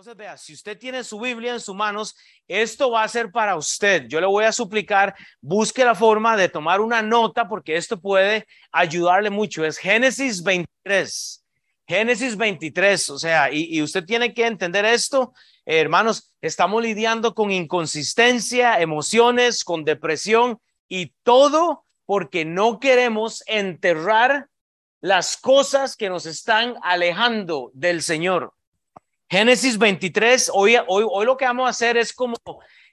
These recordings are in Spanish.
Entonces, vea, si usted tiene su Biblia en sus manos, esto va a ser para usted. Yo le voy a suplicar, busque la forma de tomar una nota porque esto puede ayudarle mucho. Es Génesis 23. Génesis 23, o sea, y, usted tiene que entender esto, hermanos, estamos lidiando con inconsistencia, emociones, con depresión y todo porque no queremos enterrar las cosas que nos están alejando del Señor. Génesis 23, hoy, hoy, hoy lo que vamos a hacer es como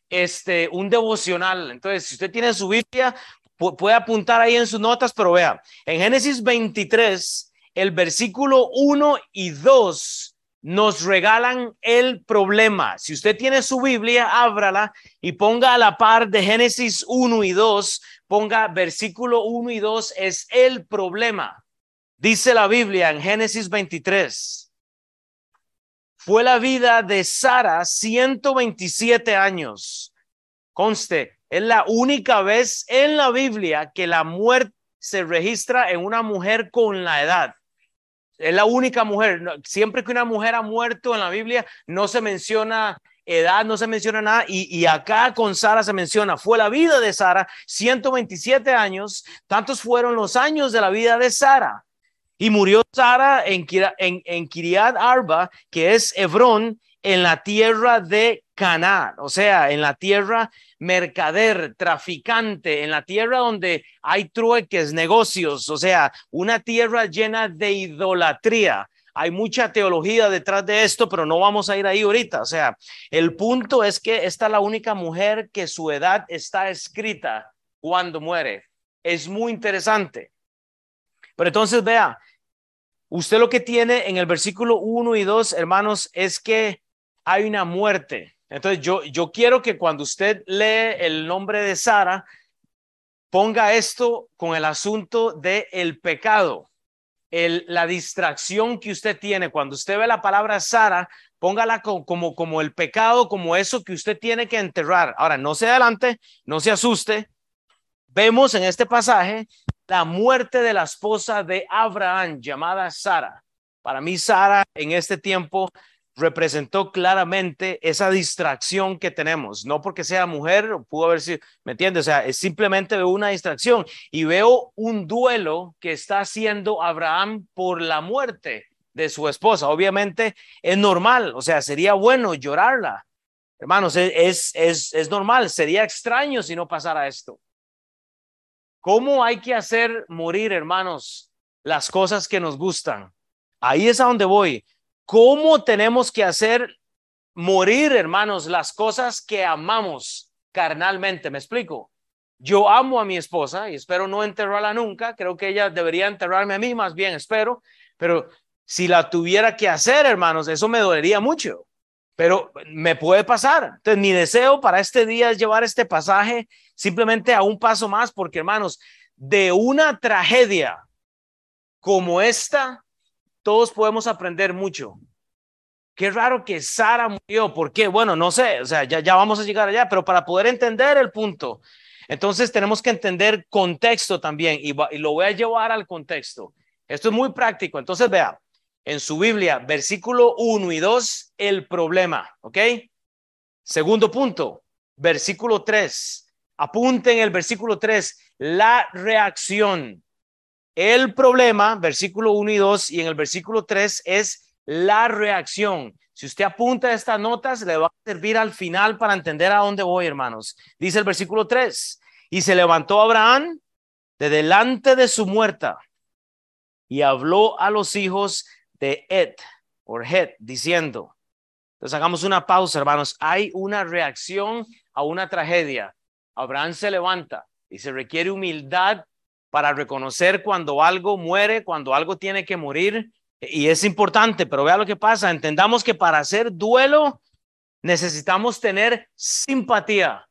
este, un devocional. Entonces, si usted tiene su Biblia, puede apuntar ahí en sus notas, pero vea, en Génesis 23, el versículo 1 y 2 nos regalan el problema. Si usted tiene su Biblia, ábrala y ponga a la par de Génesis 1 y 2, ponga versículo 1 y 2 es el problema. Dice la Biblia en Génesis 23 fue la vida de Sara 127 años. Conste, es la única vez en la Biblia que la muerte se registra en una mujer con la edad. Es la única mujer. Siempre que una mujer ha muerto en la Biblia, no se menciona edad, no se menciona nada. Y, y, acá con Sara se menciona, fue la vida de Sara, 127 años. Tantos fueron los años de la vida de Sara. Y murió Sara en, en, en Kiriat Arba, que es Hebrón, en la tierra de Canaán, o sea, en la tierra mercader, traficante, en la tierra donde hay trueques, negocios, o sea, una tierra llena de idolatría. Hay mucha teología detrás de esto, pero no vamos a ir ahí ahorita. O sea, el punto es que esta es la única mujer que su edad está escrita cuando muere. Es muy interesante. Pero entonces vea, usted lo que tiene en el versículo 1 y 2, hermanos, es que hay una muerte. Entonces yo, yo quiero que cuando usted lee el nombre de Sara, ponga esto con el asunto de el pecado, la distracción que usted tiene. Cuando usted ve la palabra Sara, póngala como, como, como el pecado, como eso que usted tiene que enterrar. Ahora, no se adelante, no se asuste. Vemos en este pasaje la muerte de la esposa de Abraham llamada Sara. Para mí, Sara en este tiempo representó claramente esa distracción que tenemos, no porque sea mujer, pudo haber sido, ¿me entiendes? O sea, es simplemente una distracción y veo un duelo que está haciendo Abraham por la muerte de su esposa. Obviamente es normal, o sea, sería bueno llorarla. Hermanos, es, es, es normal, sería extraño si no pasara esto. ¿Cómo hay que hacer morir, hermanos, las cosas que nos gustan? Ahí es a donde voy. ¿Cómo tenemos que hacer morir, hermanos, las cosas que amamos carnalmente? ¿Me explico? Yo amo a mi esposa y espero no enterrarla nunca. Creo que ella debería enterrarme a mí, más bien espero. Pero si la tuviera que hacer, hermanos, eso me dolería mucho. Pero me puede pasar. Entonces, mi deseo para este día es llevar este pasaje simplemente a un paso más, porque hermanos, de una tragedia como esta, todos podemos aprender mucho. Qué raro que Sara murió. ¿Por qué? Bueno, no sé, o sea, ya, ya vamos a llegar allá, pero para poder entender el punto, entonces tenemos que entender contexto también y, lo voy a llevar al contexto. Esto es muy práctico. Entonces, vea, en su Biblia, versículo 1 y 2, el problema, ¿ok? Segundo punto, versículo 3. Apunten el versículo 3, la reacción. El problema, versículo 1 y 2, y en el versículo 3 es la reacción. Si usted apunta estas notas, le va a servir al final para entender a dónde voy, hermanos. Dice el versículo 3, y se levantó Abraham de delante de su muerta y habló a los hijos de Ed, o Het, diciendo, entonces hagamos una pausa, hermanos, hay una reacción a una tragedia. Abraham se levanta y se requiere humildad para reconocer cuando algo muere, cuando algo tiene que morir. Y es importante, pero vea lo que pasa. Entendamos que para hacer duelo necesitamos tener simpatía.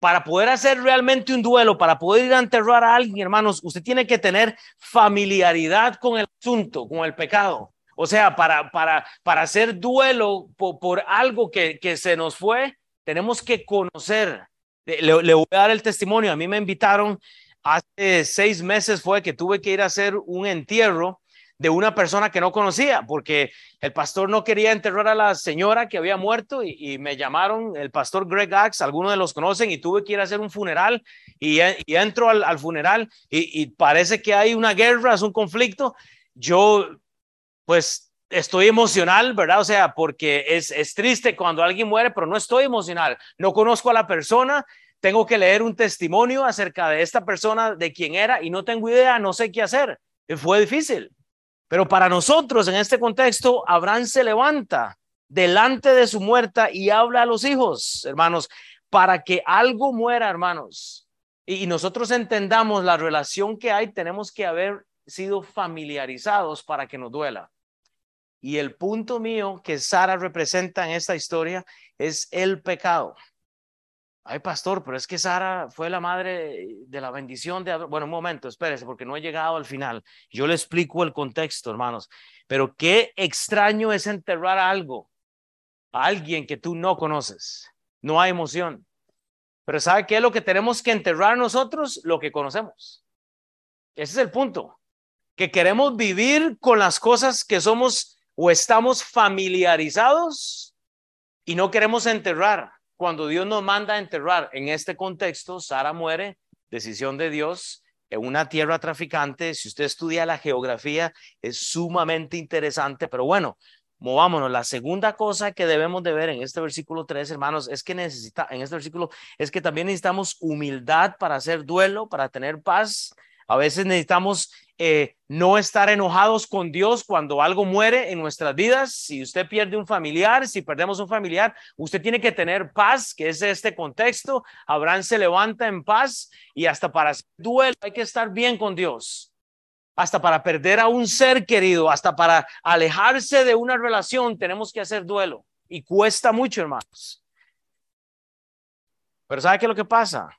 Para poder hacer realmente un duelo, para poder ir a enterrar a alguien, hermanos, usted tiene que tener familiaridad con el asunto, con el pecado. O sea, para, para, para hacer duelo por, algo que, que, se nos fue, tenemos que conocer. Le, le, voy a dar el testimonio. A mí me invitaron hace seis meses, fue que tuve que ir a hacer un entierro de una persona que no conocía, porque el pastor no quería enterrar a la señora que había muerto y, me llamaron el pastor Greg Axe, algunos de los conocen, y tuve que ir a hacer un funeral y, entro al, funeral y, y, parece que hay una guerra, es un conflicto. Yo, pues, estoy emocional, ¿verdad? O sea, porque es, es triste cuando alguien muere, pero no estoy emocional. No conozco a la persona, tengo que leer un testimonio acerca de esta persona, de quién era, y no tengo idea, no sé qué hacer. Fue difícil. Pero para nosotros, en este contexto, Abraham se levanta delante de su muerta y habla a los hijos, hermanos, para que algo muera, hermanos. Y nosotros entendamos la relación que hay, tenemos que haber sido familiarizados para que nos duela. Y el punto mío que Sara representa en esta historia es el pecado. Ay, pastor, pero es que Sara fue la madre de la bendición de Bueno, un momento, espérese, porque no he llegado al final. Yo le explico el contexto, hermanos. Pero qué extraño es enterrar algo, a alguien que tú no conoces. No hay emoción. Pero ¿sabe qué es lo que tenemos que enterrar nosotros? Lo que conocemos. Ese es el punto. Que queremos vivir con las cosas que somos o estamos familiarizados y no queremos enterrar cuando Dios nos manda enterrar, en este contexto, Sara muere, decisión de Dios, en una tierra traficante. Si usted estudia la geografía, es sumamente interesante, pero bueno, movámonos. La segunda cosa que debemos de ver en este versículo 3, hermanos, es que necesita, en este versículo, es que también necesitamos humildad para hacer duelo, para tener paz. A veces necesitamos eh, no estar enojados con Dios cuando algo muere en nuestras vidas. Si usted pierde un familiar, si perdemos un familiar, usted tiene que tener paz, que es este contexto. Abraham se levanta en paz y hasta para hacer duelo hay que estar bien con Dios. Hasta para perder a un ser querido, hasta para alejarse de una relación, tenemos que hacer duelo. Y cuesta mucho, hermanos. Pero ¿sabe qué es lo que pasa?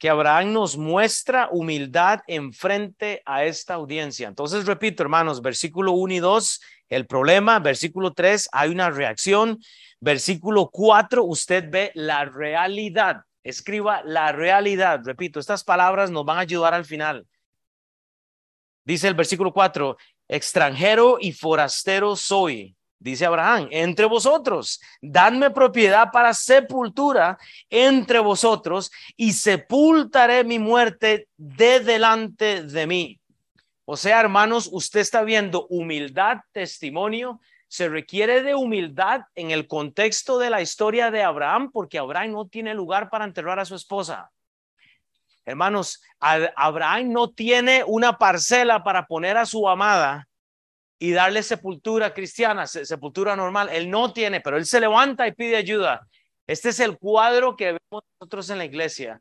Que Abraham nos muestra humildad en frente a esta audiencia. Entonces, repito, hermanos, versículo 1 y 2, el problema, versículo 3, hay una reacción, versículo 4, usted ve la realidad. Escriba la realidad. Repito, estas palabras nos van a ayudar al final. Dice el versículo 4, extranjero y forastero soy dice Abraham, entre vosotros, dadme propiedad para sepultura entre vosotros y sepultaré mi muerte de delante de mí. O sea, hermanos, usted está viendo humildad, testimonio. Se requiere de humildad en el contexto de la historia de Abraham, porque Abraham no tiene lugar para enterrar a su esposa. Hermanos, Abraham no tiene una parcela para poner a su amada y darle sepultura cristiana, sepultura normal. Él no tiene, pero él se levanta y pide ayuda. Este es el cuadro que vemos nosotros en la iglesia.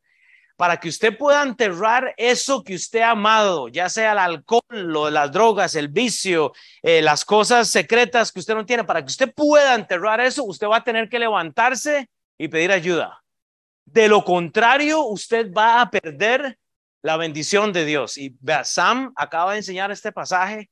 Para que usted pueda enterrar eso que usted ha amado, ya sea el alcohol, lo, las drogas, el vicio, eh, las cosas secretas que usted no tiene, para que usted pueda enterrar eso, usted va a tener que levantarse y pedir ayuda. De lo contrario, usted va a perder la bendición de Dios. Y vea, Sam acaba de enseñar este pasaje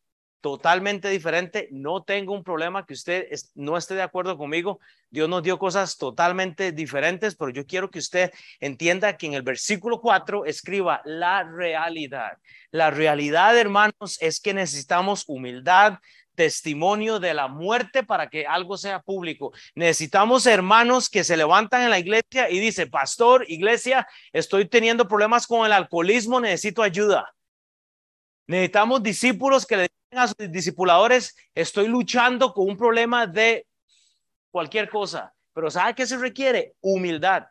totalmente diferente. No tengo un problema que usted no esté de acuerdo conmigo. Dios nos dio cosas totalmente diferentes, pero yo quiero que usted entienda que en el versículo 4 escriba la realidad. La realidad, hermanos, es que necesitamos humildad, testimonio de la muerte para que algo sea público. Necesitamos hermanos que se levantan en la iglesia y dice, pastor, iglesia, estoy teniendo problemas con el alcoholismo, necesito ayuda. Necesitamos discípulos que le a sus discipuladores, estoy luchando con un problema de cualquier cosa. Pero ¿sabe qué se requiere? Humildad.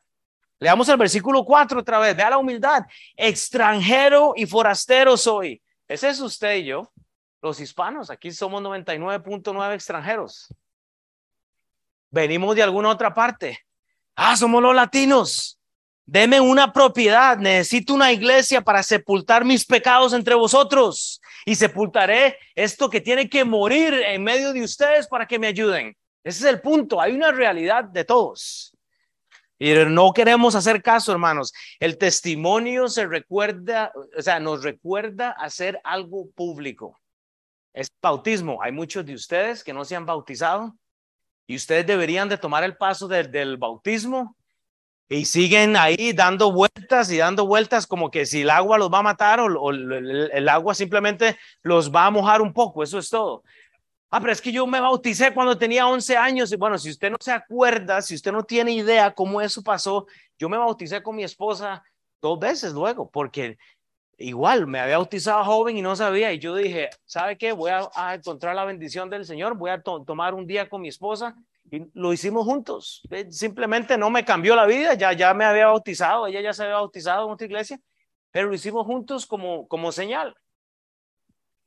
Leamos el versículo 4 otra vez. Vea la humildad. Extranjero y forastero soy. Ese es usted y yo. Los hispanos, aquí somos 99.9 extranjeros. Venimos de alguna otra parte. Ah, somos los latinos. Deme una propiedad, necesito una iglesia para sepultar mis pecados entre vosotros y sepultaré esto que tiene que morir en medio de ustedes para que me ayuden. Ese es el punto, hay una realidad de todos. Y no queremos hacer caso, hermanos. El testimonio se recuerda, o sea, nos recuerda hacer algo público. Es bautismo. Hay muchos de ustedes que no se han bautizado y ustedes deberían de tomar el paso del bautismo y siguen ahí dando vueltas y dando vueltas como que si el agua los va a matar o, el, agua simplemente los va a mojar un poco, eso es todo. Ah, pero es que yo me bauticé cuando tenía 11 años y bueno, si usted no se acuerda, si usted no tiene idea cómo eso pasó, yo me bauticé con mi esposa dos veces luego, porque igual me había bautizado joven y no sabía y yo dije, ¿sabe qué? Voy a, encontrar la bendición del Señor, voy a tomar un día con mi esposa y lo hicimos juntos. Simplemente no me cambió la vida, ya, ya me había bautizado, ella ya se había bautizado en otra iglesia, pero lo hicimos juntos como, como señal.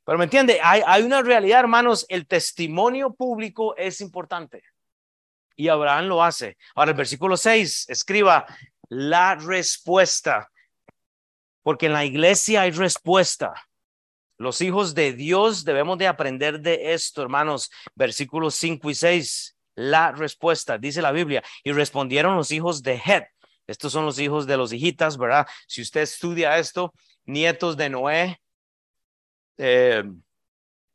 Pero me entiende, hay, hay una realidad, hermanos, el testimonio público es importante. Y Abraham lo hace. Ahora el versículo 6, escriba la respuesta, porque en la iglesia hay respuesta. Los hijos de Dios debemos de aprender de esto, hermanos. Versículos 5 y 6 la respuesta, dice la Biblia. Y respondieron los hijos de Het. Estos son los hijos de los hijitas, ¿verdad? Si usted estudia esto, nietos de Noé. Eh,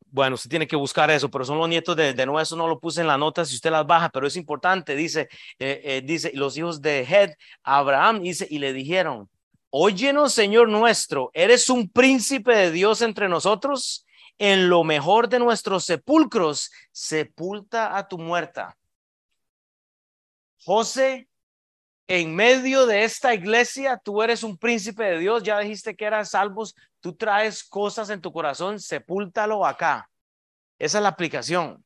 bueno, usted tiene que buscar eso, pero son los nietos de, Noé, eso no lo puse en la nota si usted las baja, pero es importante, dice, eh, eh, dice, los hijos de Het, Abraham, dice, y le dijeron, óyenos, Señor nuestro, ¿eres un príncipe de Dios entre nosotros? En lo mejor de nuestros sepulcros, sepulta a tu muerta. José, en medio de esta iglesia, tú eres un príncipe de Dios, ya dijiste que eras salvos, tú traes cosas en tu corazón, sepúltalo acá. Esa es la aplicación.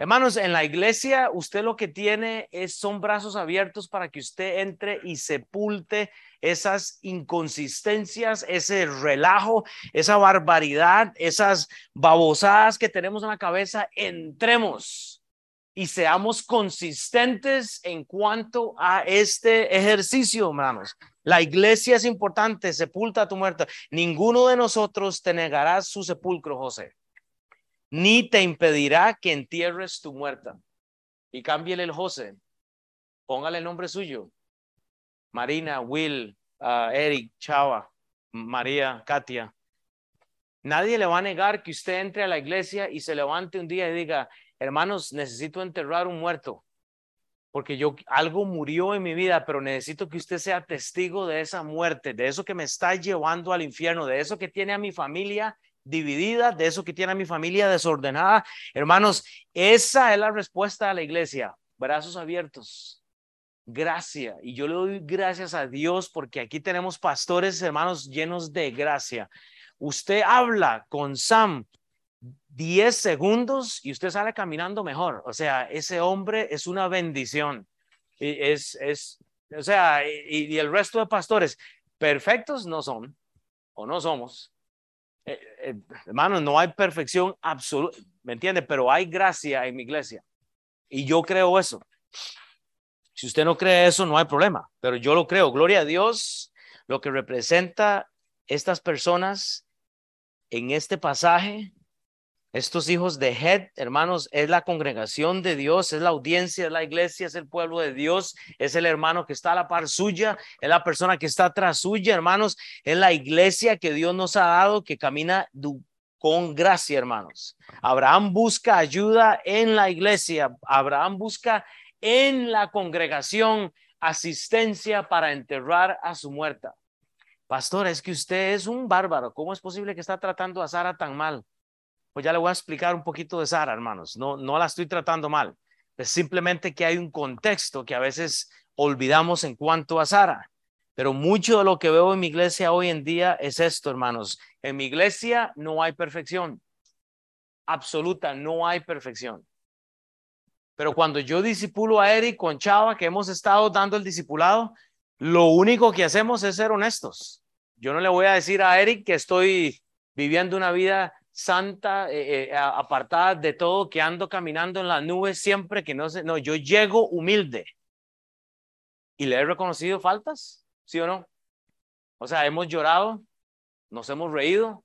Hermanos, en la iglesia usted lo que tiene es son brazos abiertos para que usted entre y sepulte esas inconsistencias, ese relajo, esa barbaridad, esas babosadas que tenemos en la cabeza, entremos y seamos consistentes en cuanto a este ejercicio, hermanos. La iglesia es importante, sepulta a tu muerto. Ninguno de nosotros te negará su sepulcro, José, ni te impedirá que entierres tu muerta. Y cámbiele el José, póngale el nombre suyo, Marina, Will, uh, Eric, Chava, María, Katia. Nadie le va a negar que usted entre a la iglesia y se levante un día y diga, hermanos, necesito enterrar un muerto, porque yo algo murió en mi vida, pero necesito que usted sea testigo de esa muerte, de eso que me está llevando al infierno, de eso que tiene a mi familia dividida, de eso que tiene a mi familia desordenada. Hermanos, esa es la respuesta a la iglesia, brazos abiertos gracia. Y yo le doy gracias a Dios porque aquí tenemos pastores, hermanos, llenos de gracia. Usted habla con Sam 10 segundos y usted sale caminando mejor. O sea, ese hombre es una bendición. Y es, es, o sea, y, el resto de pastores perfectos no son o no somos. Eh, eh, hermanos, no hay perfección absoluta, ¿me entiende? Pero hay gracia en mi iglesia. Y yo creo eso. Si usted no cree eso, no hay problema, pero yo lo creo. Gloria a Dios, lo que representa estas personas en este pasaje, estos hijos de Het, hermanos, es la congregación de Dios, es la audiencia, es la iglesia, es el pueblo de Dios, es el hermano que está a la par suya, es la persona que está atrás suya, hermanos, es la iglesia que Dios nos ha dado, que camina con gracia, hermanos. Abraham busca ayuda en la iglesia, Abraham busca en la congregación asistencia para enterrar a su muerta. Pastor, es que usted es un bárbaro. ¿Cómo es posible que está tratando a Sara tan mal? Pues ya le voy a explicar un poquito de Sara, hermanos. No, no la estoy tratando mal. Es simplemente que hay un contexto que a veces olvidamos en cuanto a Sara. Pero mucho de lo que veo en mi iglesia hoy en día es esto, hermanos. En mi iglesia no hay perfección. Absoluta, no hay perfección. Pero cuando yo disipulo a Eric con Chava, que hemos estado dando el discipulado, lo único que hacemos es ser honestos. Yo no le voy a decir a Eric que estoy viviendo una vida santa, eh, eh, apartada de todo, que ando caminando en las nubes siempre, que no sé, no, yo llego humilde. ¿Y le he reconocido faltas? ¿Sí o no? O sea, hemos llorado, nos hemos reído,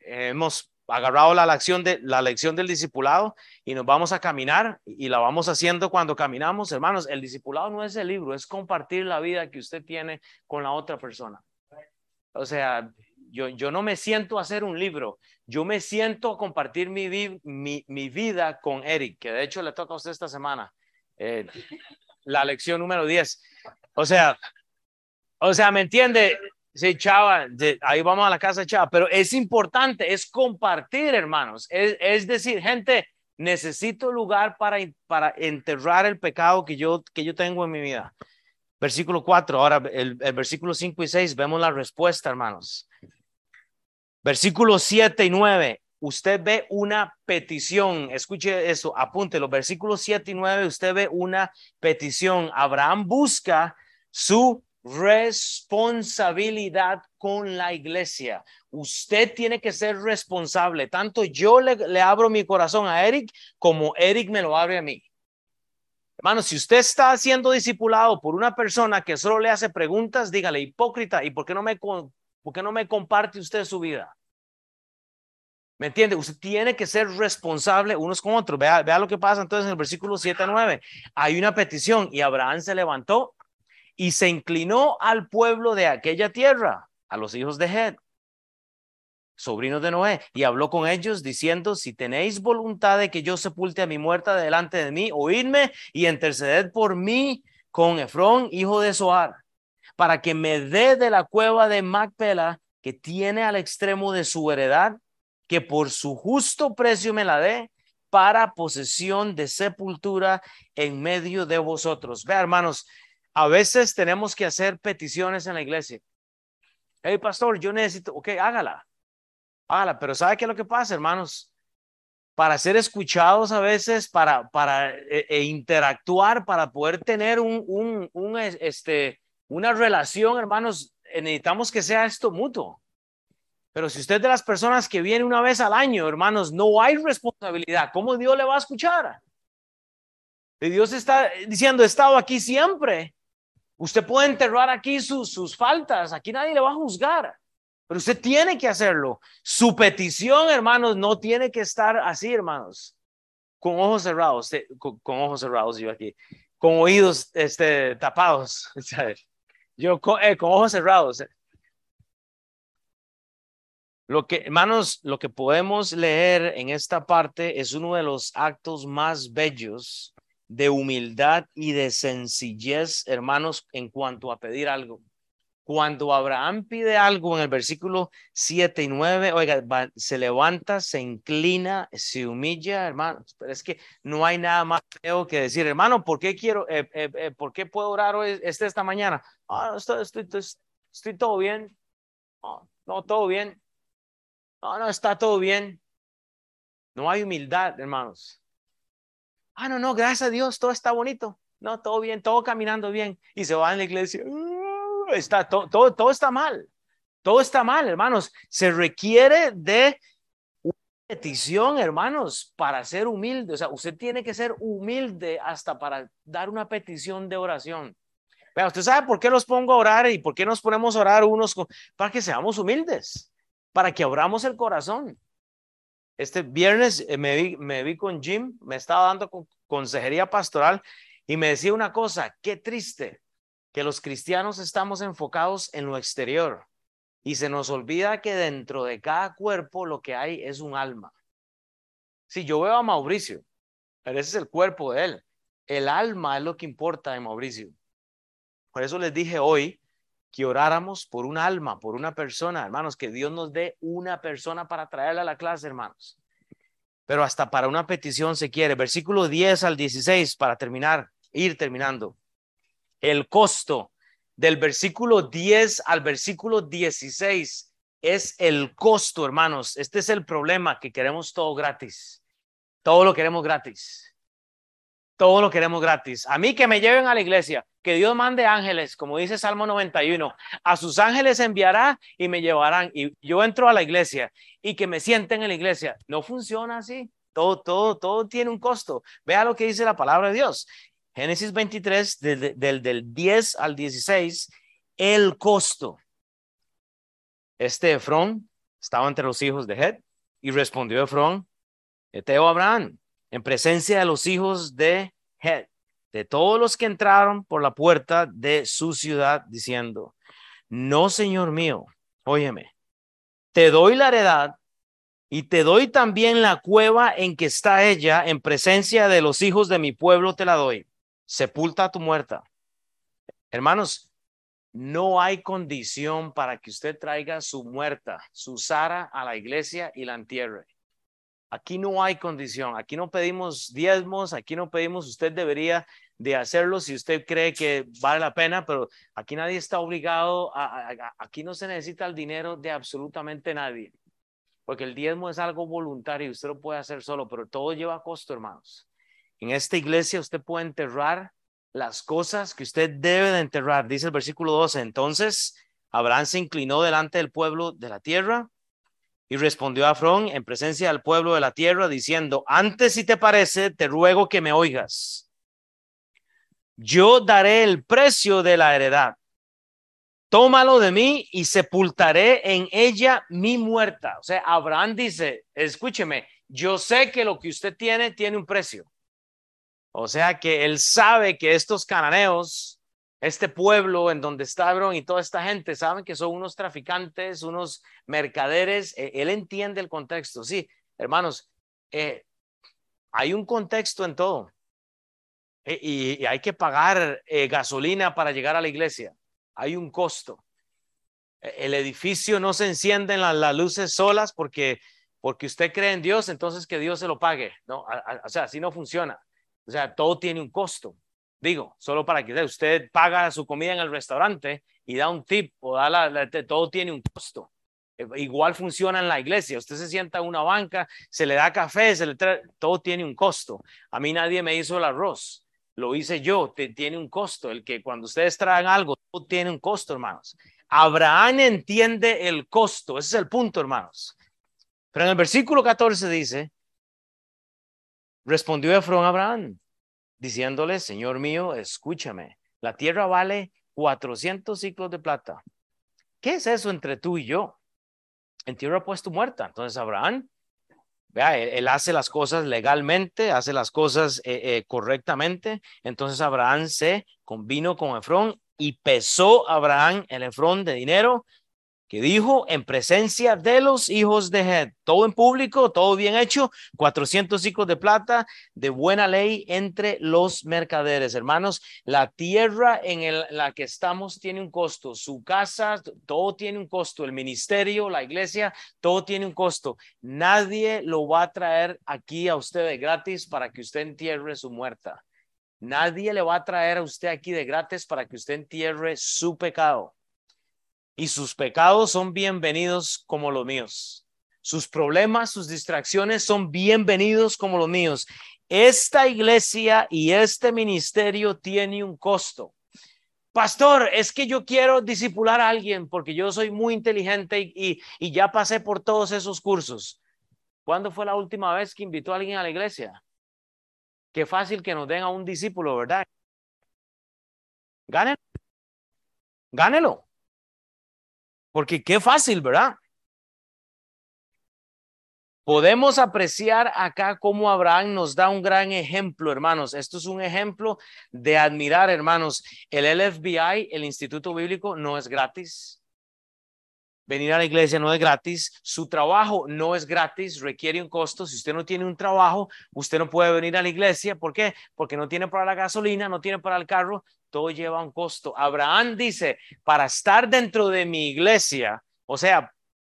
hemos agarrado la lección, de, la lección del discipulado y nos vamos a caminar y la vamos haciendo cuando caminamos. Hermanos, el discipulado no es el libro, es compartir la vida que usted tiene con la otra persona. O sea, yo, yo no me siento a hacer un libro, yo me siento a compartir mi, mi, mi vida con Eric, que de hecho le toca a usted esta semana. Eh, la lección número 10. O sea, o sea, ¿me entiende? Sí, chava, ahí vamos a la casa chava, pero es importante, es compartir, hermanos. Es, es decir, gente, necesito lugar para, para enterrar el pecado que yo, que yo tengo en mi vida. Versículo 4, ahora el, el versículo 5 y 6, vemos la respuesta, hermanos. Versículo 7 y 9, usted ve una petición, escuche eso, apúntelo, versículos 7 y 9, usted ve una petición. Abraham busca su responsabilidad con la iglesia. Usted tiene que ser responsable. Tanto yo le, le, abro mi corazón a Eric como Eric me lo abre a mí. Hermano, si usted está siendo discipulado por una persona que solo le hace preguntas, dígale, hipócrita, ¿y por qué no me, por qué no me comparte usted su vida? ¿Me entiende? Usted tiene que ser responsable unos con otros. Vea, vea lo que pasa entonces en el versículo 7 a 9. Hay una petición y Abraham se levantó y se inclinó al pueblo de aquella tierra, a los hijos de Hed, sobrinos de Noé, y habló con ellos diciendo, si tenéis voluntad de que yo sepulte a mi muerta delante de mí, oídme y interceded por mí con Efrón, hijo de Soar, para que me dé de la cueva de Macpela, que tiene al extremo de su heredad, que por su justo precio me la dé para posesión de sepultura en medio de vosotros. Ve, hermanos, a veces tenemos que hacer peticiones en la iglesia. Hey, pastor, yo necesito, ok, hágala, hágala, pero ¿sabe qué es lo que pasa, hermanos? Para ser escuchados a veces, para, para e, e interactuar, para poder tener un, un, un, este, una relación, hermanos, necesitamos que sea esto mutuo. Pero si usted es de las personas que viene una vez al año, hermanos, no hay responsabilidad. ¿Cómo Dios le va a escuchar? Y Dios está diciendo, he estado aquí siempre. Usted puede enterrar aquí sus, sus faltas, aquí nadie le va a juzgar, pero usted tiene que hacerlo. Su petición, hermanos, no tiene que estar así, hermanos, con ojos cerrados, con, ojos cerrados yo aquí, con oídos este, tapados, yo con, eh, con ojos cerrados. Lo que, hermanos, lo que podemos leer en esta parte es uno de los actos más bellos de humildad y de sencillez, hermanos, en cuanto a pedir algo. Cuando Abraham pide algo en el versículo 7 y 9, oiga, se levanta, se inclina, se humilla, hermanos. Pero es que no hay nada más feo que decir, hermano, ¿por qué quiero, eh, eh, eh, por qué puedo orar este, esta mañana? Ah, estoy, estoy, todo bien. no, todo bien. No, no, está todo bien. No hay humildad, hermanos. Ah, no, no, gracias a Dios, todo está bonito. No, todo bien, todo caminando bien. Y se va en la iglesia. Uh, está, todo, todo, todo está mal. Todo está mal, hermanos. Se requiere de una petición, hermanos, para ser humilde. O sea, usted tiene que ser humilde hasta para dar una petición de oración. Pero usted sabe por qué los pongo a orar y por qué nos ponemos a orar unos para que seamos humildes, para que abramos el corazón. Este viernes eh, me vi, me vi con Jim, me estaba dando consejería pastoral y me decía una cosa, qué triste que los cristianos estamos enfocados en lo exterior y se nos olvida que dentro de cada cuerpo lo que hay es un alma. Si yo veo a Mauricio, ese es el cuerpo de él, el alma es lo que importa de Mauricio. Por eso les dije hoy que oráramos por un alma, por una persona, hermanos, que Dios nos dé una persona para traerla a la clase, hermanos. Pero hasta para una petición se quiere. Versículo 10 al 16, para terminar, ir terminando. El costo del versículo 10 al versículo 16 es el costo, hermanos. Este es el problema, que queremos todo gratis. Todo lo queremos gratis. Todo lo queremos gratis. A mí que me lleven a la iglesia, que Dios mande ángeles, como dice Salmo 91, a sus ángeles enviará y me llevarán. Y yo entro a la iglesia y que me sienten en la iglesia. No funciona así. Todo, todo, todo tiene un costo. Vea lo que dice la palabra de Dios. Génesis 23, del, del, del 10 al 16, el costo. Este Efrón estaba entre los hijos de Het y respondió Efrón, Eteo Abraham, en presencia de los hijos de Het, de todos los que entraron por la puerta de su ciudad, diciendo, no, Señor mío, óyeme, te doy la heredad y te doy también la cueva en que está ella, en presencia de los hijos de mi pueblo te la doy. sepulta a tu muerta. Hermanos, no hay condición para que usted traiga su muerta, su Sara a la iglesia y la entierre. Aquí no hay condición, aquí no pedimos diezmos, aquí no pedimos, usted debería de hacerlo si usted cree que vale la pena, pero aquí nadie está obligado, aquí no se necesita el dinero de absolutamente nadie, porque el diezmo es algo voluntario, usted lo puede hacer solo, pero todo lleva costo, hermanos. En esta iglesia usted puede enterrar las cosas que usted debe de enterrar, dice el versículo 12. Entonces, Abraham se inclinó delante del pueblo de la tierra y respondió Afrón en presencia del pueblo de la tierra, diciendo, antes si te parece, te ruego que me oigas. Yo daré el precio de la heredad. Tómalo de mí y sepultaré en ella mi muerta. O sea, Abraham dice, escúcheme, yo sé que lo que usted tiene tiene un precio. O sea que él sabe que estos cananeos, este pueblo en donde está Abraham y toda esta gente, saben que son unos traficantes, unos mercaderes. E, él entiende el contexto. Sí, hermanos, eh, hay un contexto en todo. E, y, hay que pagar eh, gasolina para llegar a la iglesia. Hay un costo. E, el edificio no se enciende en las luces solas porque, porque usted cree en Dios, entonces que Dios se lo pague. No, o sea, así no funciona. O sea, todo tiene un costo. Digo, solo para que usted paga su comida en el restaurante y da un tip o da la, todo tiene un costo. Eh, igual funciona en la iglesia. Usted se sienta en una banca, se le da café, se le todo tiene un costo. A mí nadie me hizo el arroz. Lo hice yo, tiene un costo. El que cuando ustedes traen algo, todo tiene un costo, hermanos. Abraham entiende el costo. Ese es el punto, hermanos. Pero en el versículo 14 dice, Respondió Efrón a Abraham, diciéndole, Señor mío, escúchame, la tierra vale 400 ciclos de plata. ¿Qué es eso entre tú y yo? En tierra puesto muerta. Entonces Abraham, vea, él, hace las cosas legalmente, hace las cosas eh, eh, correctamente. Entonces Abraham se convino con Efrón y pesó Abraham el Efrón de dinero que dijo en presencia de los hijos de Het, todo en público, todo bien hecho, 400 hijos de plata de buena ley entre los mercaderes. Hermanos, la tierra en la que estamos tiene un costo, su casa, todo tiene un costo, el ministerio, la iglesia, todo tiene un costo. Nadie lo va a traer aquí a usted de gratis para que usted entierre su muerta. Nadie le va a traer a usted aquí de gratis para que usted entierre su pecado y sus pecados son bienvenidos como los míos. Sus problemas, sus distracciones son bienvenidos como los míos. Esta iglesia y este ministerio tiene un costo. Pastor, es que yo quiero disipular a alguien porque yo soy muy inteligente y, ya pasé por todos esos cursos. ¿Cuándo fue la última vez que invitó a alguien a la iglesia? Qué fácil que nos den a un discípulo, ¿verdad? Gánelo. Gánelo. Porque qué fácil, ¿verdad? Podemos apreciar acá cómo Abraham nos da un gran ejemplo, hermanos. Esto es un ejemplo de admirar, hermanos. El LFBI, el Instituto Bíblico, no es gratis. Venir a la iglesia no es gratis. Su trabajo no es gratis, requiere un costo. Si usted no tiene un trabajo, usted no puede venir a la iglesia. ¿Por qué? Porque no tiene para la gasolina, no tiene para el carro, todo lleva un costo. Abraham dice, para estar dentro de mi iglesia, o sea,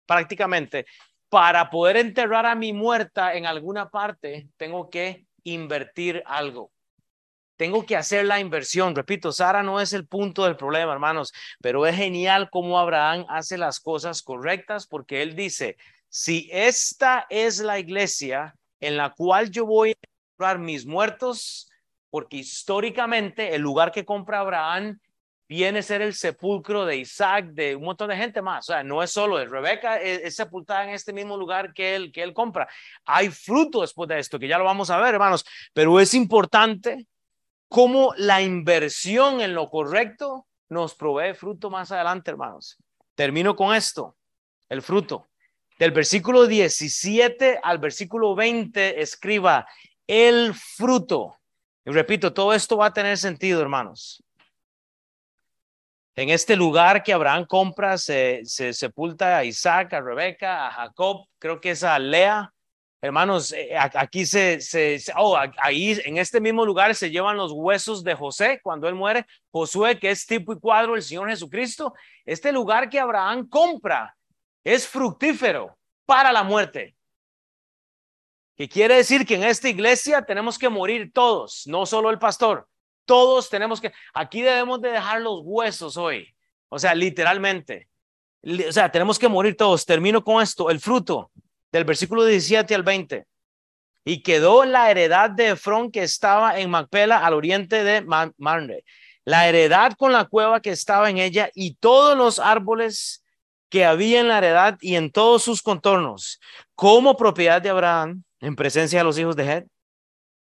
prácticamente, para poder enterrar a mi muerta en alguna parte, tengo que invertir algo. Tengo que hacer la inversión. Repito, Sara no es el punto del problema, hermanos, pero es genial cómo Abraham hace las cosas correctas porque él dice, si esta es la iglesia en la cual yo voy a enterrar mis muertos, porque históricamente el lugar que compra Abraham viene a ser el sepulcro de Isaac, de un montón de gente más. O sea, no es solo de Rebeca, es, sepultada en este mismo lugar que él, que él compra. Hay fruto después de esto, que ya lo vamos a ver, hermanos, pero es importante cómo la inversión en lo correcto nos provee fruto más adelante, hermanos. Termino con esto, el fruto. Del versículo 17 al versículo 20, escriba el fruto y repito, todo esto va a tener sentido, hermanos. En este lugar que Abraham compra, se, sepulta a Isaac, a Rebeca, a Jacob, creo que es a Lea, Hermanos, eh, aquí se, se, oh, ahí en este mismo lugar se llevan los huesos de José cuando él muere. Josué, que es tipo y cuadro del Señor Jesucristo. Este lugar que Abraham compra es fructífero para la muerte. Que quiere decir que en esta iglesia tenemos que morir todos, no solo el pastor. Todos tenemos que, aquí debemos de dejar los huesos hoy. O sea, literalmente. O sea, tenemos que morir todos. Termino con esto, el fruto del versículo 17 al 20. Y quedó la heredad de Efrón que estaba en Macpela al oriente de Manre. La heredad con la cueva que estaba en ella y todos los árboles que había en la heredad y en todos sus contornos, como propiedad de Abraham en presencia de los hijos de Het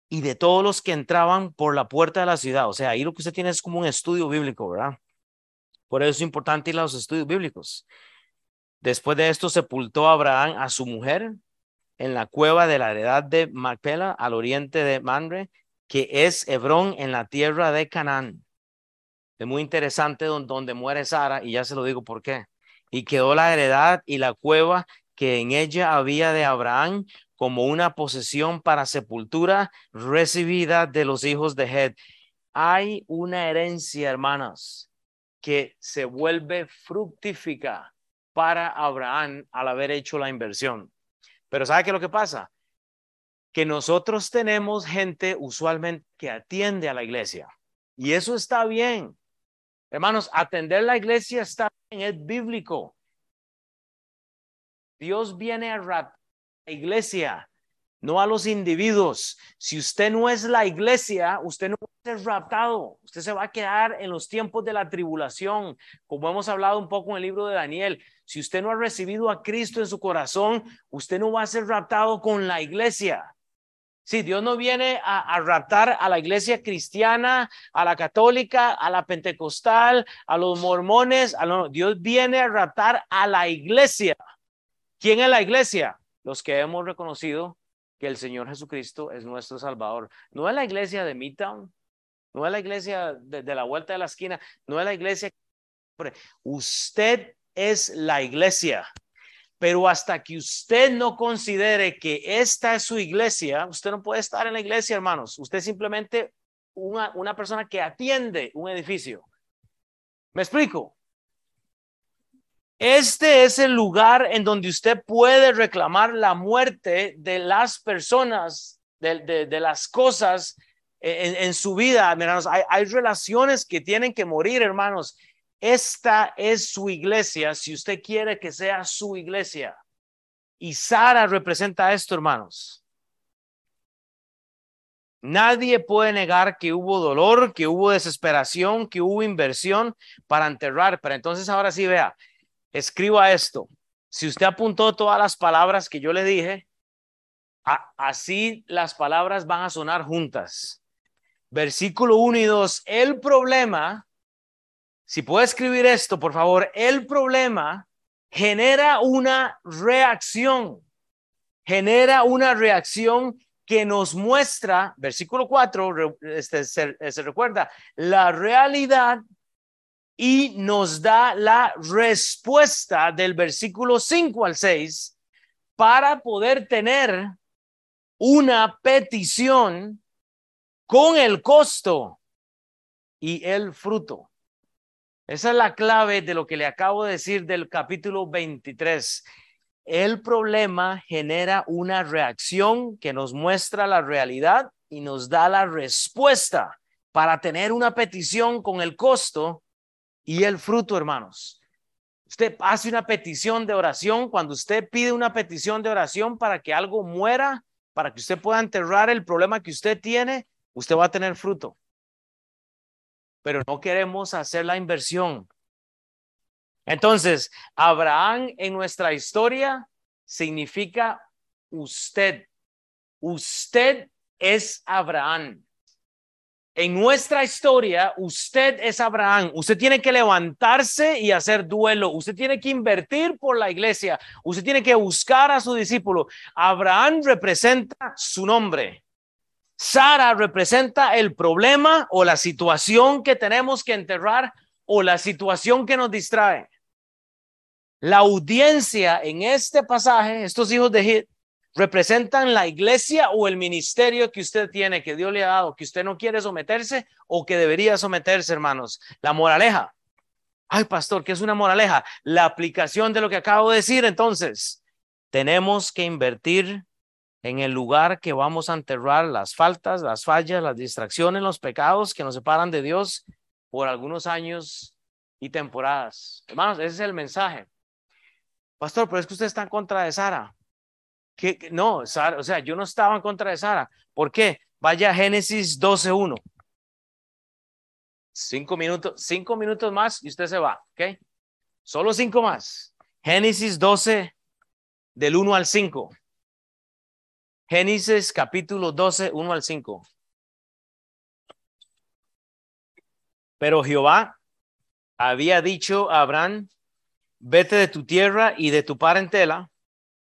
y de todos los que entraban por la puerta de la ciudad. O sea, ahí lo que usted tiene es como un estudio bíblico, ¿verdad? Por eso es importante ir a los estudios bíblicos. Después de esto sepultó Abraham a su mujer en la cueva de la heredad de Macpela al oriente de Manre, que es Hebrón en la tierra de Canaán. Es muy interesante donde, muere Sara y ya se lo digo por qué. Y quedó la heredad y la cueva que en ella había de Abraham como una posesión para sepultura recibida de los hijos de Het. Hay una herencia, hermanas, que se vuelve fructífica para Abraham al haber hecho la inversión. Pero ¿sabe qué es lo que pasa? Que nosotros tenemos gente usualmente que atiende a la iglesia. Y eso está bien. Hermanos, atender la iglesia está bien, es bíblico. Dios viene a la iglesia, no a los individuos. Si usted no es la iglesia, usted no a ser raptado. Usted se va a quedar en los tiempos de la tribulación, como hemos hablado un poco en el libro de Daniel. Si usted no ha recibido a Cristo en su corazón, usted no va a ser raptado con la iglesia. Si Dios no viene a, raptar a la iglesia cristiana, a la católica, a la pentecostal, a los mormones. Dios viene a raptar a la iglesia. ¿Quién es la iglesia? Los que hemos reconocido que el Señor Jesucristo es nuestro Salvador. No es la iglesia de Midtown, no es la iglesia de, la vuelta de la esquina, no es la iglesia. Usted es la iglesia. Pero hasta que usted no considere que esta es su iglesia, usted no puede estar en la iglesia, hermanos. Usted es simplemente una, una persona que atiende un edificio. ¿Me explico? Este es el lugar en donde usted puede reclamar la muerte de las personas, de, las cosas en, en, su vida, hermanos. Hay, hay relaciones que tienen que morir, hermanos. Esta es su iglesia, si usted quiere que sea su iglesia. Y Sara representa esto, hermanos. Nadie puede negar que hubo dolor, que hubo desesperación, que hubo inversión para enterrar. Pero entonces ahora sí vea, escriba esto. Si usted apuntó todas las palabras que yo le dije, así las palabras van a sonar juntas. Versículo 1 y 2, el problema si puede escribir esto, por favor, el problema genera una reacción, genera una reacción que nos muestra, versículo 4, este, se, se recuerda, la realidad y nos da la respuesta del versículo 5 al 6 para poder tener una petición con el costo y el fruto. Esa es la clave de lo que le acabo de decir del capítulo 23. El problema genera una reacción que nos muestra la realidad y nos da la respuesta para tener una petición con el costo y el fruto, hermanos. Usted hace una petición de oración, cuando usted pide una petición de oración para que algo muera, para que usted pueda enterrar el problema que usted tiene, usted va a tener fruto pero no queremos hacer la inversión. Entonces, Abraham en nuestra historia significa usted. Usted es Abraham. En nuestra historia, usted es Abraham. Usted tiene que levantarse y hacer duelo. Usted tiene que invertir por la iglesia. Usted tiene que buscar a su discípulo. Abraham representa su nombre. Sara representa el problema o la situación que tenemos que enterrar o la situación que nos distrae. La audiencia en este pasaje, estos hijos de representan la iglesia o el ministerio que usted tiene, que Dios le ha dado, que usted no quiere someterse o que debería someterse, hermanos. La moraleja. Ay, pastor, ¿qué es una moraleja? La aplicación de lo que acabo de decir. Entonces, tenemos que invertir en el lugar que vamos a enterrar las faltas, las fallas, las distracciones, los pecados que nos separan de Dios por algunos años y temporadas. Hermanos, ese es el mensaje. Pastor, pero es que usted está en contra de Sara. No, Sara, o sea, yo no estaba en contra de Sara. ¿Por qué? Vaya a Génesis 12.1. Cinco minutos, cinco minutos más y usted se va, ¿ok? Solo cinco más. Génesis 12, del 1 al 5. Génesis capítulo 12, 1 al 5. Pero Jehová había dicho a Abraham, vete de tu tierra y de tu parentela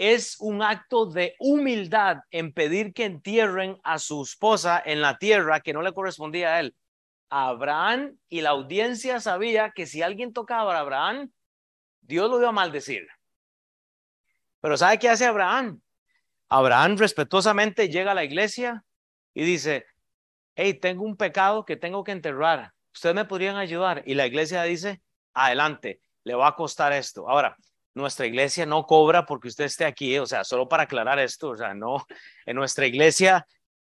es un acto de humildad en pedir que entierren a su esposa en la tierra que no le correspondía a él. Abraham y la audiencia sabía que si alguien tocaba a Abraham, Dios lo iba a maldecir. Pero ¿sabe qué hace Abraham? Abraham respetuosamente llega a la iglesia y dice, hey, tengo un pecado que tengo que enterrar. Ustedes me podrían ayudar. Y la iglesia dice, adelante, le va a costar esto. Ahora, nuestra iglesia no cobra porque usted esté aquí, o sea, solo para aclarar esto, o sea, no, en nuestra iglesia,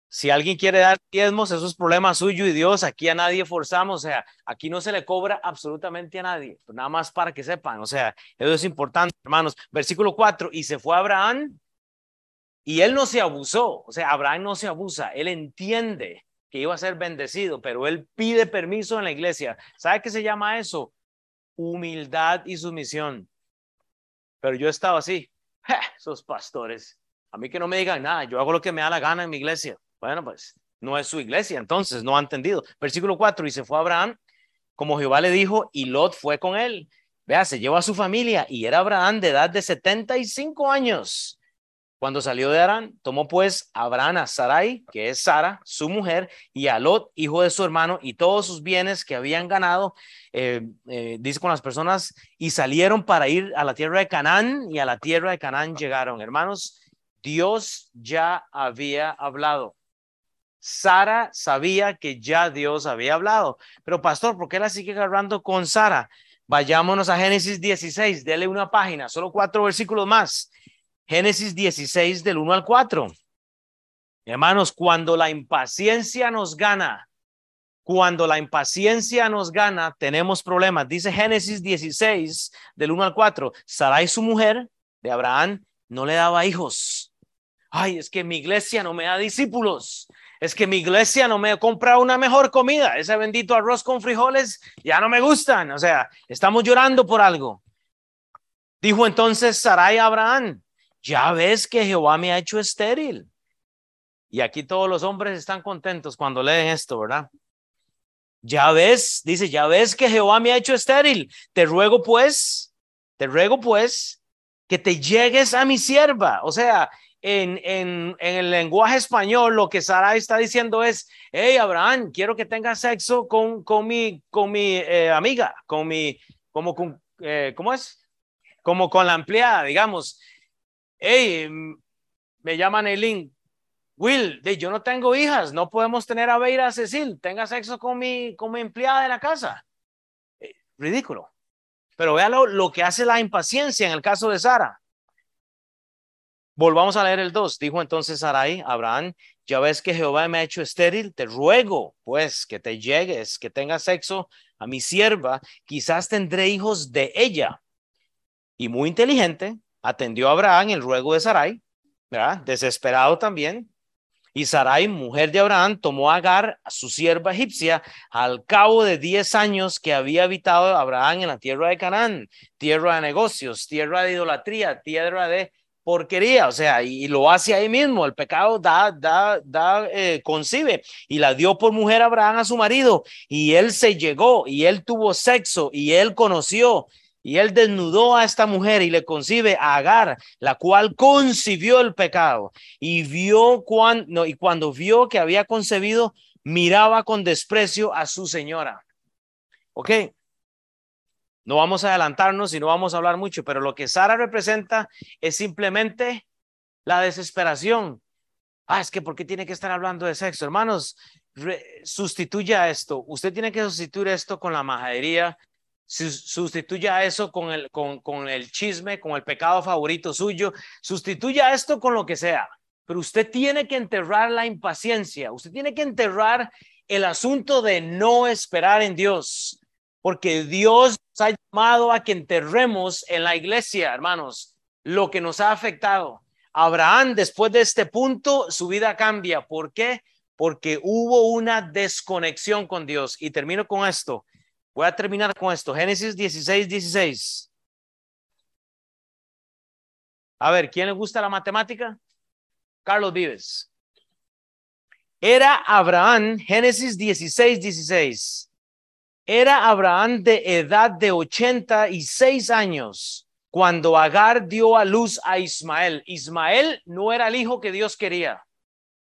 si alguien quiere dar diezmos, eso es problema suyo y Dios, aquí a nadie forzamos, o sea, aquí no se le cobra absolutamente a nadie, pues nada más para que sepan, o sea, eso es importante, hermanos. Versículo 4, y se fue Abraham y él no se abusó, o sea, Abraham no se abusa, él entiende que iba a ser bendecido, pero él pide permiso en la iglesia. ¿Sabe qué se llama eso? Humildad y sumisión. Pero yo estaba así, esos pastores, a mí que no me digan nada, yo hago lo que me da la gana en mi iglesia. Bueno, pues no es su iglesia, entonces no ha entendido. Versículo 4, y se fue Abraham, como Jehová le dijo, y Lot fue con él. Vea, se llevó a su familia y era Abraham de edad de 75 años. Cuando salió de Arán, tomó pues Abraham a Sarai, que es Sara, su mujer, y a Lot, hijo de su hermano, y todos sus bienes que habían ganado, eh, eh, dice con las personas, y salieron para ir a la tierra de Canaán, y a la tierra de Canaán llegaron. Hermanos, Dios ya había hablado. Sara sabía que ya Dios había hablado. Pero pastor, ¿por qué la sigue agarrando con Sara? Vayámonos a Génesis 16, dele una página, solo cuatro versículos más. Génesis 16 del 1 al 4. Hermanos, cuando la impaciencia nos gana, cuando la impaciencia nos gana, tenemos problemas. Dice Génesis 16 del 1 al 4. Sarai, su mujer de Abraham, no le daba hijos. Ay, es que mi iglesia no me da discípulos. Es que mi iglesia no me compra una mejor comida. Ese bendito arroz con frijoles ya no me gustan. O sea, estamos llorando por algo. Dijo entonces Sarai a Abraham, ya ves que Jehová me ha hecho estéril. Y aquí todos los hombres están contentos cuando leen esto, ¿verdad? Ya ves, dice, ya ves que Jehová me ha hecho estéril. Te ruego pues, te ruego pues, que te llegues a mi sierva. O sea, en, en, en el lenguaje español, lo que Sara está diciendo es, hey, Abraham, quiero que tengas sexo con, con mi, con mi eh, amiga, con mi, como con, eh, ¿cómo es? Como con la empleada, digamos hey, me llaman Eileen, Will, yo no tengo hijas, no podemos tener a Beira Cecil, tenga sexo con mi, con mi empleada de la casa. Eh, ridículo. Pero vea lo, que hace la impaciencia en el caso de Sara. Volvamos a leer el 2. Dijo entonces Sarai, Abraham, ya ves que Jehová me ha hecho estéril, te ruego pues que te llegues, que tengas sexo a mi sierva, quizás tendré hijos de ella. Y muy inteligente, atendió a Abraham el ruego de Sarai, ¿verdad? Desesperado también. Y Sarai, mujer de Abraham, tomó a Agar, a su sierva egipcia, al cabo de diez años que había habitado Abraham en la tierra de Canaán, tierra de negocios, tierra de idolatría, tierra de porquería, o sea, y, lo hace ahí mismo, el pecado da, da, da, eh, concibe, y la dio por mujer Abraham a su marido, y él se llegó, y él tuvo sexo, y él conoció, y él desnudó a esta mujer y le concibe a Agar, la cual concibió el pecado, y vio cuando, y cuando vio que había concebido, miraba con desprecio a su señora. ¿Ok? No vamos a adelantarnos y no vamos a hablar mucho, pero lo que Sara representa es simplemente la desesperación. Ah, es que ¿por qué tiene que estar hablando de sexo? Hermanos, sustituya esto. Usted tiene que sustituir esto con la majadería, sustituya eso con el, con, con el chisme, con el pecado favorito suyo, sustituya esto con lo que sea. Pero usted tiene que enterrar la impaciencia, usted tiene que enterrar el asunto de no esperar en Dios porque Dios ha llamado a que enterremos en la iglesia, hermanos, lo que nos ha afectado. Abraham, después de este punto, su vida cambia. ¿Por qué? Porque hubo una desconexión con Dios. Y termino con esto. Voy a terminar con esto. Génesis 16, 16. A ver, ¿quién le gusta la matemática? Carlos Vives. Era Abraham, Génesis 16, 16 era Abraham de edad de 86 años cuando Agar dio a luz a Ismael. Ismael no era el hijo que Dios quería.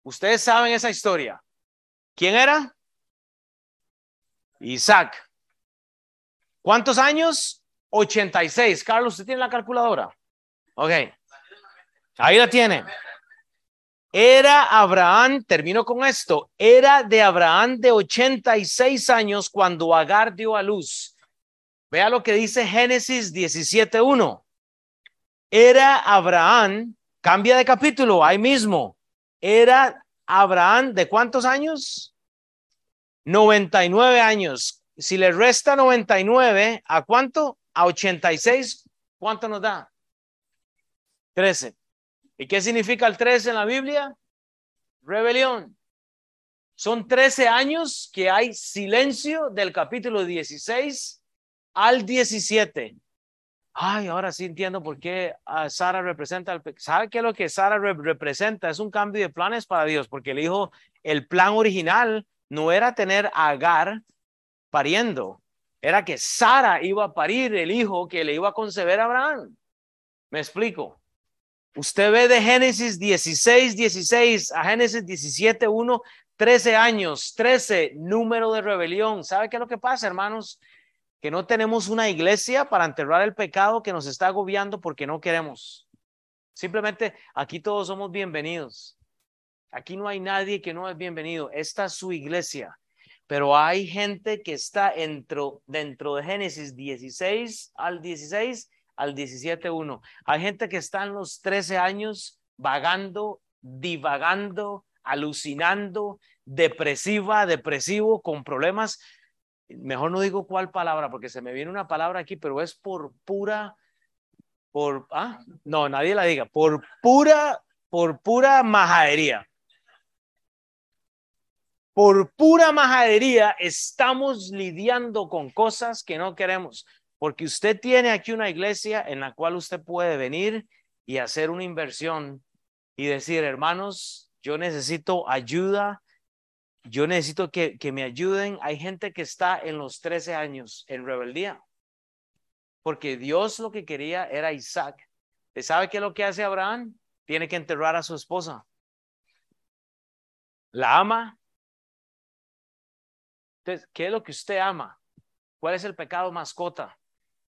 Ustedes saben esa historia. ¿Quién era? Isaac. ¿Cuántos años? 86. Carlos, ¿usted tiene la calculadora? Ok. Ahí la tiene. Era Abraham, termino con esto, era de Abraham de 86 años cuando Agar dio a luz. Vea lo que dice Génesis 17.1. Era Abraham, cambia de capítulo, ahí mismo. Era Abraham de cuántos años? 99 años. Si le resta 99, ¿a cuánto? A 86, ¿cuánto nos da? 13. ¿Y qué significa el 13 en la Biblia? Rebelión. Son 13 años que hay silencio del capítulo 16 al 17. Ay, ahora sí entiendo por qué ah, Sara representa el ¿Sabe qué es lo que Sara representa? Es un cambio de planes para Dios, porque el hijo, el plan original no era tener a Agar pariendo, era que Sara iba a parir el hijo que le iba a conceder a Abraham. ¿Me explico? Usted ve de Génesis 16, 16 a Génesis 17, 1, 13 años, 13, número de rebelión. ¿Sabe qué es lo que pasa, hermanos? Que no tenemos una iglesia para enterrar el pecado que nos está agobiando porque no queremos. Simplemente aquí todos somos bienvenidos. Aquí no hay nadie que no es bienvenido. Esta es su iglesia. Pero hay gente que está dentro, dentro de Génesis 16 al 16 al 17.1. Hay gente que está en los 13 años vagando, divagando, alucinando, depresiva, depresivo, con problemas. Mejor no digo cuál palabra, porque se me viene una palabra aquí, pero es por pura, por, ah, no, nadie la diga, por pura, por pura majadería. Por pura majadería estamos lidiando con cosas que no queremos. Porque usted tiene aquí una iglesia en la cual usted puede venir y hacer una inversión y decir, hermanos, yo necesito ayuda, yo necesito que, que me ayuden. Hay gente que está en los 13 años en rebeldía, porque Dios lo que quería era Isaac. ¿Usted sabe qué es lo que hace Abraham? Tiene que enterrar a su esposa. La ama. Entonces, ¿qué es lo que usted ama? ¿Cuál es el pecado mascota?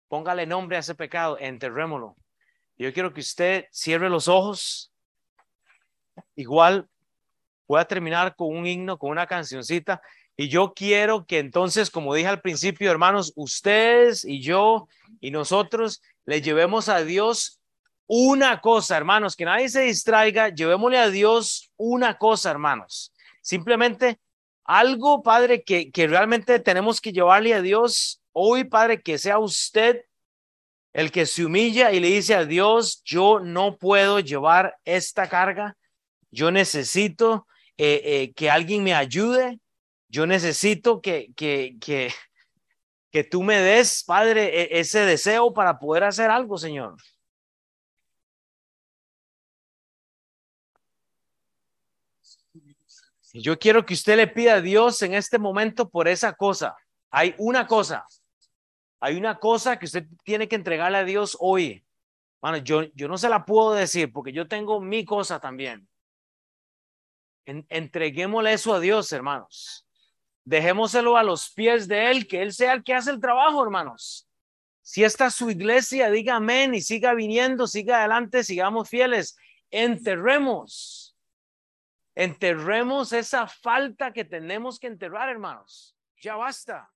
Póngale nombre a ese pecado, enterrémoslo. Yo quiero que usted cierre los ojos. Igual voy a terminar con un himno, con una cancioncita. Y yo quiero que entonces, como dije al principio, hermanos, ustedes y yo y nosotros le llevemos a Dios una cosa, hermanos, que nadie se distraiga, llevémosle a Dios una cosa, hermanos. Simplemente algo, Padre, que, que realmente tenemos que llevarle a Dios Hoy, Padre, que sea usted el que se humilla y le dice a Dios, yo no puedo llevar esta carga, yo necesito eh, eh, que alguien me ayude, yo necesito que, que, que, que tú me des, Padre, e, ese deseo para poder hacer algo, Señor. Yo quiero que usted le pida a Dios en este momento por esa cosa. Hay una cosa, hay una cosa que usted tiene que entregarle a Dios hoy. Bueno, yo, yo no se la puedo decir porque yo tengo mi cosa también. entreguémosle eso a Dios, hermanos. Dejémoselo a los pies de Él, que Él sea el que hace el trabajo, hermanos. Si esta es su iglesia, diga amén y siga viniendo, siga adelante, sigamos fieles. Enterremos, enterremos esa falta que tenemos que enterrar, hermanos. Ya basta.